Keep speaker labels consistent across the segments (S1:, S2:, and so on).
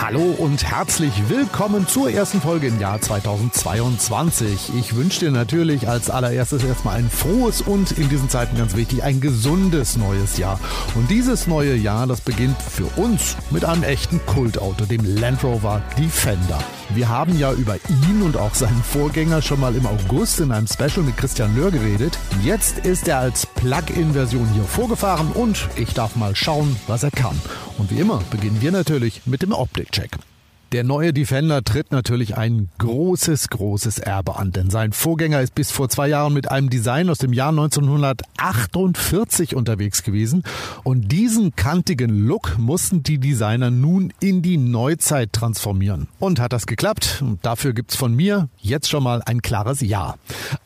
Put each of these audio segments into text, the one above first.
S1: Hallo und herzlich willkommen zur ersten Folge im Jahr 2022. Ich wünsche dir natürlich als allererstes erstmal ein frohes und in diesen Zeiten ganz wichtig ein gesundes neues Jahr. Und dieses neue Jahr, das beginnt für uns mit einem echten Kultauto, dem Land Rover Defender. Wir haben ja über ihn und auch seinen Vorgänger schon mal im August in einem Special mit Christian Löhr geredet. Jetzt ist er als Plug-in-Version hier vorgefahren und ich darf mal schauen, was er kann. Und wie immer beginnen wir natürlich mit dem Optik-Check. Der neue Defender tritt natürlich ein großes, großes Erbe an, denn sein Vorgänger ist bis vor zwei Jahren mit einem Design aus dem Jahr 1948 unterwegs gewesen und diesen kantigen Look mussten die Designer nun in die Neuzeit transformieren. Und hat das geklappt? Dafür gibt's von mir jetzt schon mal ein klares Ja.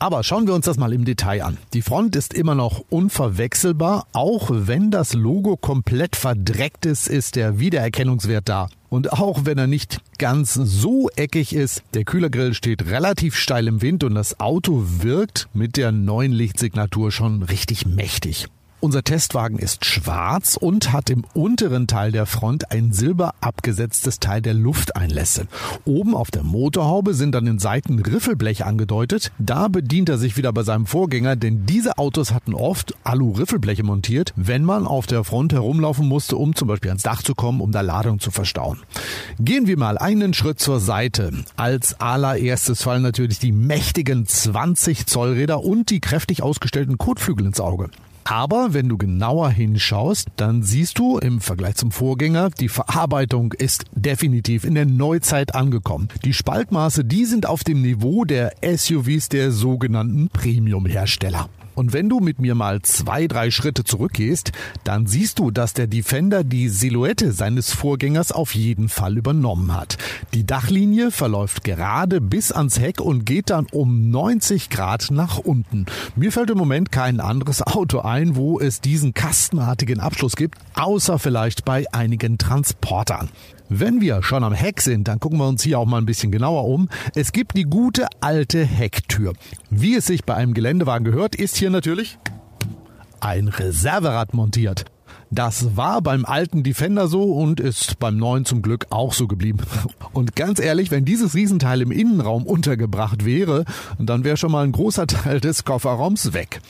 S1: Aber schauen wir uns das mal im Detail an. Die Front ist immer noch unverwechselbar, auch wenn das Logo komplett verdreckt ist, ist der Wiedererkennungswert da. Und auch wenn er nicht ganz so eckig ist, der Kühlergrill steht relativ steil im Wind und das Auto wirkt mit der neuen Lichtsignatur schon richtig mächtig. Unser Testwagen ist schwarz und hat im unteren Teil der Front ein silber abgesetztes Teil der Lufteinlässe. Oben auf der Motorhaube sind an den Seiten Riffelblech angedeutet. Da bedient er sich wieder bei seinem Vorgänger, denn diese Autos hatten oft Alu-Riffelbleche montiert, wenn man auf der Front herumlaufen musste, um zum Beispiel ans Dach zu kommen, um da Ladung zu verstauen. Gehen wir mal einen Schritt zur Seite. Als allererstes fallen natürlich die mächtigen 20 Zoll Räder und die kräftig ausgestellten Kotflügel ins Auge. Aber wenn du genauer hinschaust, dann siehst du im Vergleich zum Vorgänger, die Verarbeitung ist definitiv in der Neuzeit angekommen. Die Spaltmaße, die sind auf dem Niveau der SUVs der sogenannten Premium-Hersteller. Und wenn du mit mir mal zwei, drei Schritte zurückgehst, dann siehst du, dass der Defender die Silhouette seines Vorgängers auf jeden Fall übernommen hat. Die Dachlinie verläuft gerade bis ans Heck und geht dann um 90 Grad nach unten. Mir fällt im Moment kein anderes Auto ein, wo es diesen kastenartigen Abschluss gibt, außer vielleicht bei einigen Transportern. Wenn wir schon am Heck sind, dann gucken wir uns hier auch mal ein bisschen genauer um. Es gibt die gute alte Hecktür. Wie es sich bei einem Geländewagen gehört, ist hier natürlich ein Reserverad montiert. Das war beim alten Defender so und ist beim neuen zum Glück auch so geblieben. Und ganz ehrlich, wenn dieses Riesenteil im Innenraum untergebracht wäre, dann wäre schon mal ein großer Teil des Kofferraums weg.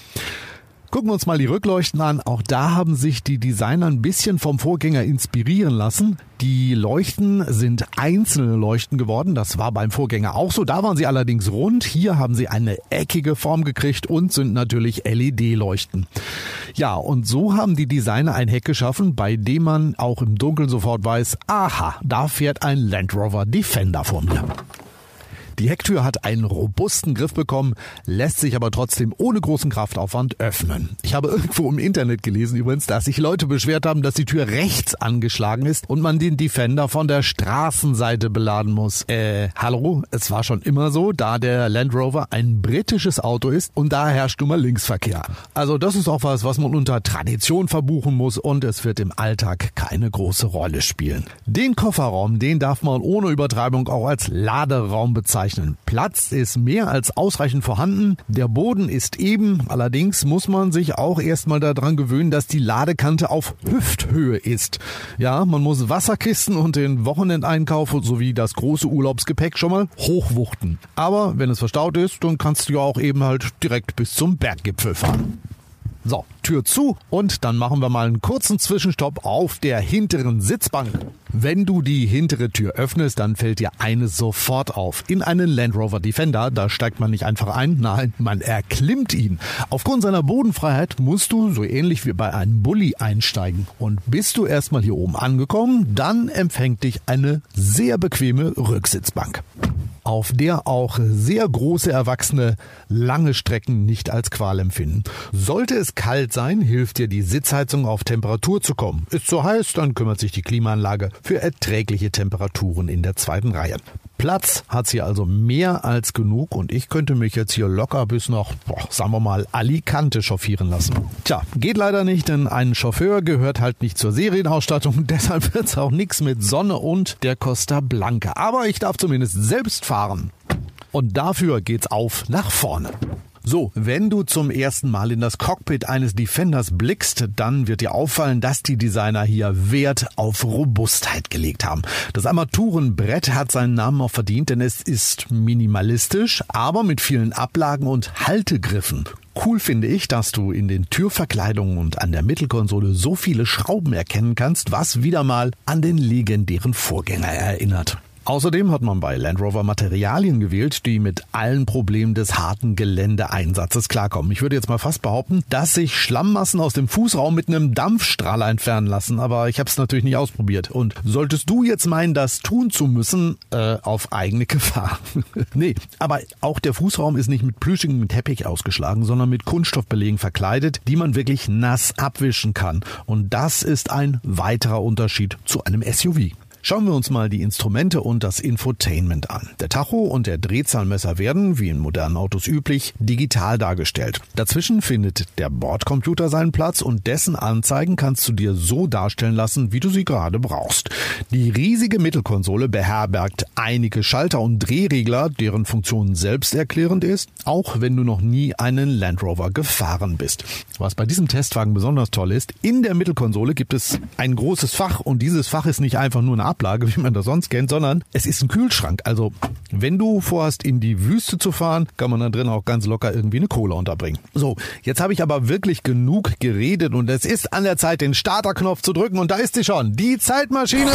S1: Gucken wir uns mal die Rückleuchten an. Auch da haben sich die Designer ein bisschen vom Vorgänger inspirieren lassen. Die Leuchten sind einzelne Leuchten geworden. Das war beim Vorgänger auch so. Da waren sie allerdings rund. Hier haben sie eine eckige Form gekriegt und sind natürlich LED-Leuchten. Ja, und so haben die Designer ein Heck geschaffen, bei dem man auch im Dunkeln sofort weiß, aha, da fährt ein Land Rover Defender vor mir. Die Hecktür hat einen robusten Griff bekommen, lässt sich aber trotzdem ohne großen Kraftaufwand öffnen. Ich habe irgendwo im Internet gelesen übrigens, dass sich Leute beschwert haben, dass die Tür rechts angeschlagen ist und man den Defender von der Straßenseite beladen muss. Äh, hallo? Es war schon immer so, da der Land Rover ein britisches Auto ist und da herrscht nun mal Linksverkehr. Also das ist auch was, was man unter Tradition verbuchen muss und es wird im Alltag keine große Rolle spielen. Den Kofferraum, den darf man ohne Übertreibung auch als Laderaum bezeichnen bezeichnen. Platz ist mehr als ausreichend vorhanden. Der Boden ist eben. Allerdings muss man sich auch erstmal daran gewöhnen, dass die Ladekante auf Hüfthöhe ist. Ja, man muss Wasserkisten und den Wochenendeinkauf sowie das große Urlaubsgepäck schon mal hochwuchten. Aber wenn es verstaut ist, dann kannst du ja auch eben halt direkt bis zum Berggipfel fahren. So, Tür zu und dann machen wir mal einen kurzen Zwischenstopp auf der hinteren Sitzbank. Wenn du die hintere Tür öffnest, dann fällt dir eines sofort auf. In einen Land Rover Defender, da steigt man nicht einfach ein, nein, man erklimmt ihn. Aufgrund seiner Bodenfreiheit musst du so ähnlich wie bei einem Bulli einsteigen. Und bist du erstmal hier oben angekommen, dann empfängt dich eine sehr bequeme Rücksitzbank auf der auch sehr große Erwachsene lange Strecken nicht als Qual empfinden. Sollte es kalt sein, hilft dir die Sitzheizung auf Temperatur zu kommen. Ist so heiß, dann kümmert sich die Klimaanlage für erträgliche Temperaturen in der zweiten Reihe. Platz hat sie also mehr als genug und ich könnte mich jetzt hier locker bis noch, boah, sagen wir mal, Alicante chauffieren lassen. Tja, geht leider nicht, denn ein Chauffeur gehört halt nicht zur Serienausstattung, deshalb wird's auch nichts mit Sonne und der Costa Blanca. Aber ich darf zumindest selbst fahren. Und dafür geht's auf nach vorne. So, wenn du zum ersten Mal in das Cockpit eines Defenders blickst, dann wird dir auffallen, dass die Designer hier Wert auf Robustheit gelegt haben. Das Armaturenbrett hat seinen Namen auch verdient, denn es ist minimalistisch, aber mit vielen Ablagen und Haltegriffen. Cool finde ich, dass du in den Türverkleidungen und an der Mittelkonsole so viele Schrauben erkennen kannst, was wieder mal an den legendären Vorgänger erinnert. Außerdem hat man bei Land Rover Materialien gewählt, die mit allen Problemen des harten Geländeeinsatzes klarkommen. Ich würde jetzt mal fast behaupten, dass sich Schlammmassen aus dem Fußraum mit einem Dampfstrahl entfernen lassen, aber ich habe es natürlich nicht ausprobiert. Und solltest du jetzt meinen, das tun zu müssen, äh, auf eigene Gefahr. nee, aber auch der Fußraum ist nicht mit plüschigem Teppich ausgeschlagen, sondern mit Kunststoffbelegen verkleidet, die man wirklich nass abwischen kann. Und das ist ein weiterer Unterschied zu einem SUV. Schauen wir uns mal die Instrumente und das Infotainment an. Der Tacho und der Drehzahlmesser werden, wie in modernen Autos üblich, digital dargestellt. Dazwischen findet der Bordcomputer seinen Platz und dessen Anzeigen kannst du dir so darstellen lassen, wie du sie gerade brauchst. Die riesige Mittelkonsole beherbergt einige Schalter und Drehregler, deren Funktion selbsterklärend ist, auch wenn du noch nie einen Land Rover gefahren bist. Was bei diesem Testwagen besonders toll ist, in der Mittelkonsole gibt es ein großes Fach und dieses Fach ist nicht einfach nur eine Ablage, wie man das sonst kennt, sondern es ist ein Kühlschrank. Also wenn du vorhast, in die Wüste zu fahren, kann man da drin auch ganz locker irgendwie eine Cola unterbringen. So, jetzt habe ich aber wirklich genug geredet und es ist an der Zeit, den Starterknopf zu drücken und da ist sie schon, die Zeitmaschine!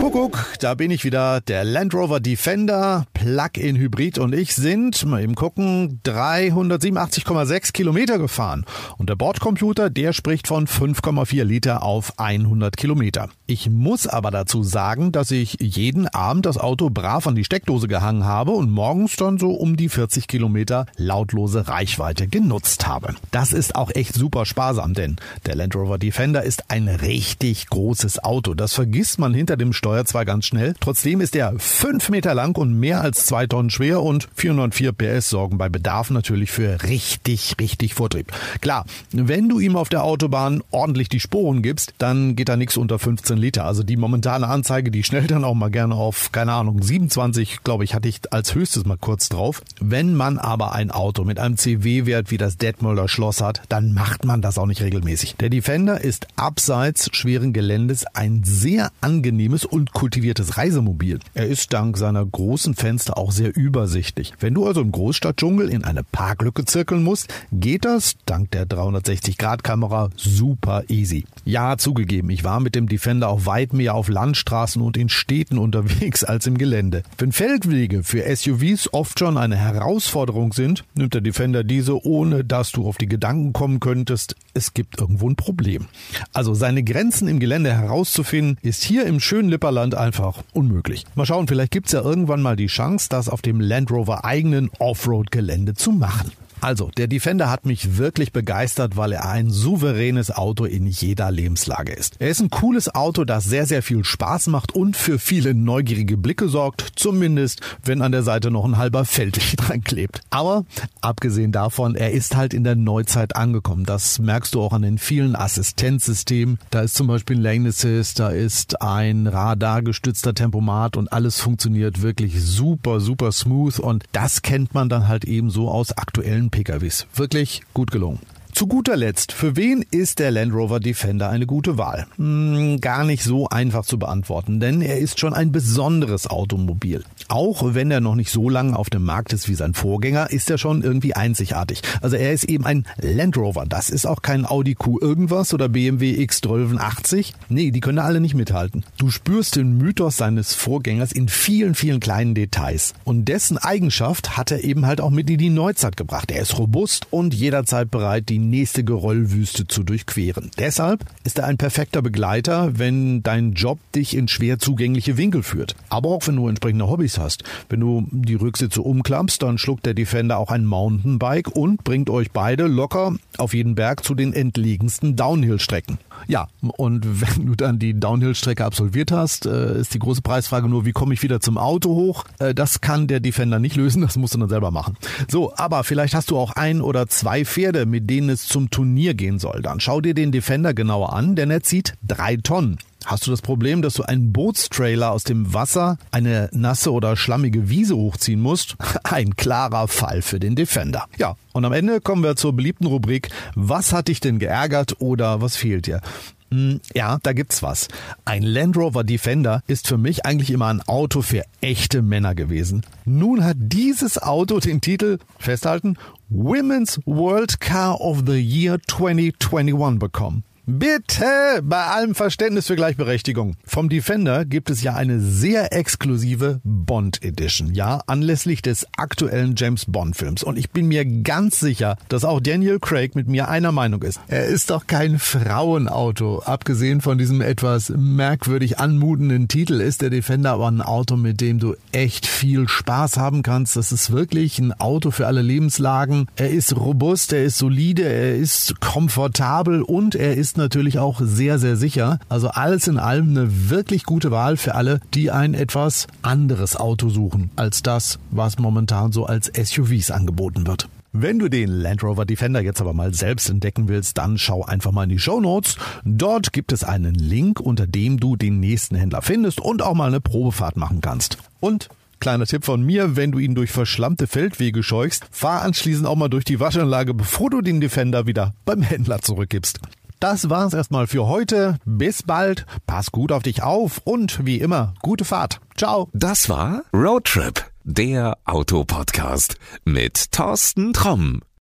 S1: Kuckuck, da bin ich wieder. Der Land Rover Defender Plug-in Hybrid und ich sind, mal eben gucken, 387,6 Kilometer gefahren. Und der Bordcomputer, der spricht von 5,4 Liter auf 100 Kilometer. Ich muss aber dazu sagen, dass ich jeden Abend das Auto brav an die Steckdose gehangen habe und morgens dann so um die 40 Kilometer lautlose Reichweite genutzt habe. Das ist auch echt super sparsam, denn der Land Rover Defender ist ein richtig großes Auto. Das vergisst man hinter dem Steuer zwar ganz schnell, trotzdem ist er fünf Meter lang und mehr als zwei Tonnen schwer und 404 PS sorgen bei Bedarf natürlich für richtig, richtig Vortrieb. Klar, wenn du ihm auf der Autobahn ordentlich die Sporen gibst, dann geht da nichts unter 15 Liter. Also die momentane Anzeige, die schnellt dann auch mal gerne auf, keine Ahnung, 27, glaube ich, hatte ich als höchstes mal kurz drauf. Wenn man aber ein Auto mit einem CW-Wert wie das Detmolder Schloss hat, dann macht man das auch nicht regelmäßig. Der Defender ist abseits schweren Geländes ein sehr angenehmer angenehmes und kultiviertes Reisemobil. Er ist dank seiner großen Fenster auch sehr übersichtlich. Wenn du also im Großstadtdschungel in eine Parklücke zirkeln musst, geht das dank der 360-Grad-Kamera super easy. Ja, zugegeben, ich war mit dem Defender auch weit mehr auf Landstraßen und in Städten unterwegs als im Gelände. Wenn Feldwege für SUVs oft schon eine Herausforderung sind, nimmt der Defender diese, ohne dass du auf die Gedanken kommen könntest, es gibt irgendwo ein Problem. Also seine Grenzen im Gelände herauszufinden, ist hier im schönen Lipperland einfach unmöglich. Mal schauen, vielleicht gibt's ja irgendwann mal die Chance, das auf dem Land Rover eigenen Offroad-Gelände zu machen. Also, der Defender hat mich wirklich begeistert, weil er ein souveränes Auto in jeder Lebenslage ist. Er ist ein cooles Auto, das sehr, sehr viel Spaß macht und für viele neugierige Blicke sorgt, zumindest wenn an der Seite noch ein halber Feldweg dran klebt. Aber abgesehen davon, er ist halt in der Neuzeit angekommen. Das merkst du auch an den vielen Assistenzsystemen. Da ist zum Beispiel ein Lane Assist, da ist ein radargestützter Tempomat und alles funktioniert wirklich super, super smooth und das kennt man dann halt eben so aus aktuellen PKWs. Wirklich gut gelungen. Zu guter Letzt, für wen ist der Land Rover Defender eine gute Wahl? Hm, gar nicht so einfach zu beantworten, denn er ist schon ein besonderes Automobil. Auch wenn er noch nicht so lange auf dem Markt ist wie sein Vorgänger, ist er schon irgendwie einzigartig. Also er ist eben ein Land Rover. Das ist auch kein Audi Q irgendwas oder BMW X1280. Nee, die können alle nicht mithalten. Du spürst den Mythos seines Vorgängers in vielen, vielen kleinen Details. Und dessen Eigenschaft hat er eben halt auch mit in die Neuzeit gebracht. Er ist robust und jederzeit bereit, die nächste Geröllwüste zu durchqueren. Deshalb ist er ein perfekter Begleiter, wenn dein Job dich in schwer zugängliche Winkel führt. Aber auch wenn du entsprechende Hobbys hast. Wenn du die Rücksitze umklappst, dann schluckt der Defender auch ein Mountainbike und bringt euch beide locker auf jeden Berg zu den entlegensten Downhill-Strecken. Ja, und wenn du dann die Downhill-Strecke absolviert hast, äh, ist die große Preisfrage nur, wie komme ich wieder zum Auto hoch? Äh, das kann der Defender nicht lösen, das musst du dann selber machen. So, aber vielleicht hast du auch ein oder zwei Pferde, mit denen es zum Turnier gehen soll. Dann schau dir den Defender genauer an, denn er zieht drei Tonnen. Hast du das Problem, dass du einen Bootstrailer aus dem Wasser eine nasse oder schlammige Wiese hochziehen musst? Ein klarer Fall für den Defender. Ja, und am Ende kommen wir zur beliebten Rubrik, was hat dich denn geärgert oder was fehlt dir? Hm, ja, da gibt's was. Ein Land Rover Defender ist für mich eigentlich immer ein Auto für echte Männer gewesen. Nun hat dieses Auto den Titel, festhalten, Women's World Car of the Year 2021 bekommen. Bitte, bei allem Verständnis für Gleichberechtigung. Vom Defender gibt es ja eine sehr exklusive Bond Edition, ja, anlässlich des aktuellen James Bond Films. Und ich bin mir ganz sicher, dass auch Daniel Craig mit mir einer Meinung ist. Er ist doch kein Frauenauto. Abgesehen von diesem etwas merkwürdig anmutenden Titel ist der Defender aber ein Auto, mit dem du echt viel Spaß haben kannst. Das ist wirklich ein Auto für alle Lebenslagen. Er ist robust, er ist solide, er ist komfortabel und er ist natürlich auch sehr, sehr sicher. Also alles in allem eine wirklich gute Wahl für alle, die ein etwas anderes Auto suchen als das, was momentan so als SUVs angeboten wird. Wenn du den Land Rover Defender jetzt aber mal selbst entdecken willst, dann schau einfach mal in die Show Notes. Dort gibt es einen Link, unter dem du den nächsten Händler findest und auch mal eine Probefahrt machen kannst. Und Kleiner Tipp von mir, wenn du ihn durch verschlammte Feldwege scheuchst, fahr anschließend auch mal durch die Waschanlage, bevor du den Defender wieder beim Händler zurückgibst. Das war's erstmal für heute. Bis bald. Pass gut auf dich auf und wie immer, gute Fahrt. Ciao.
S2: Das war Roadtrip, der Autopodcast mit Thorsten Tromm.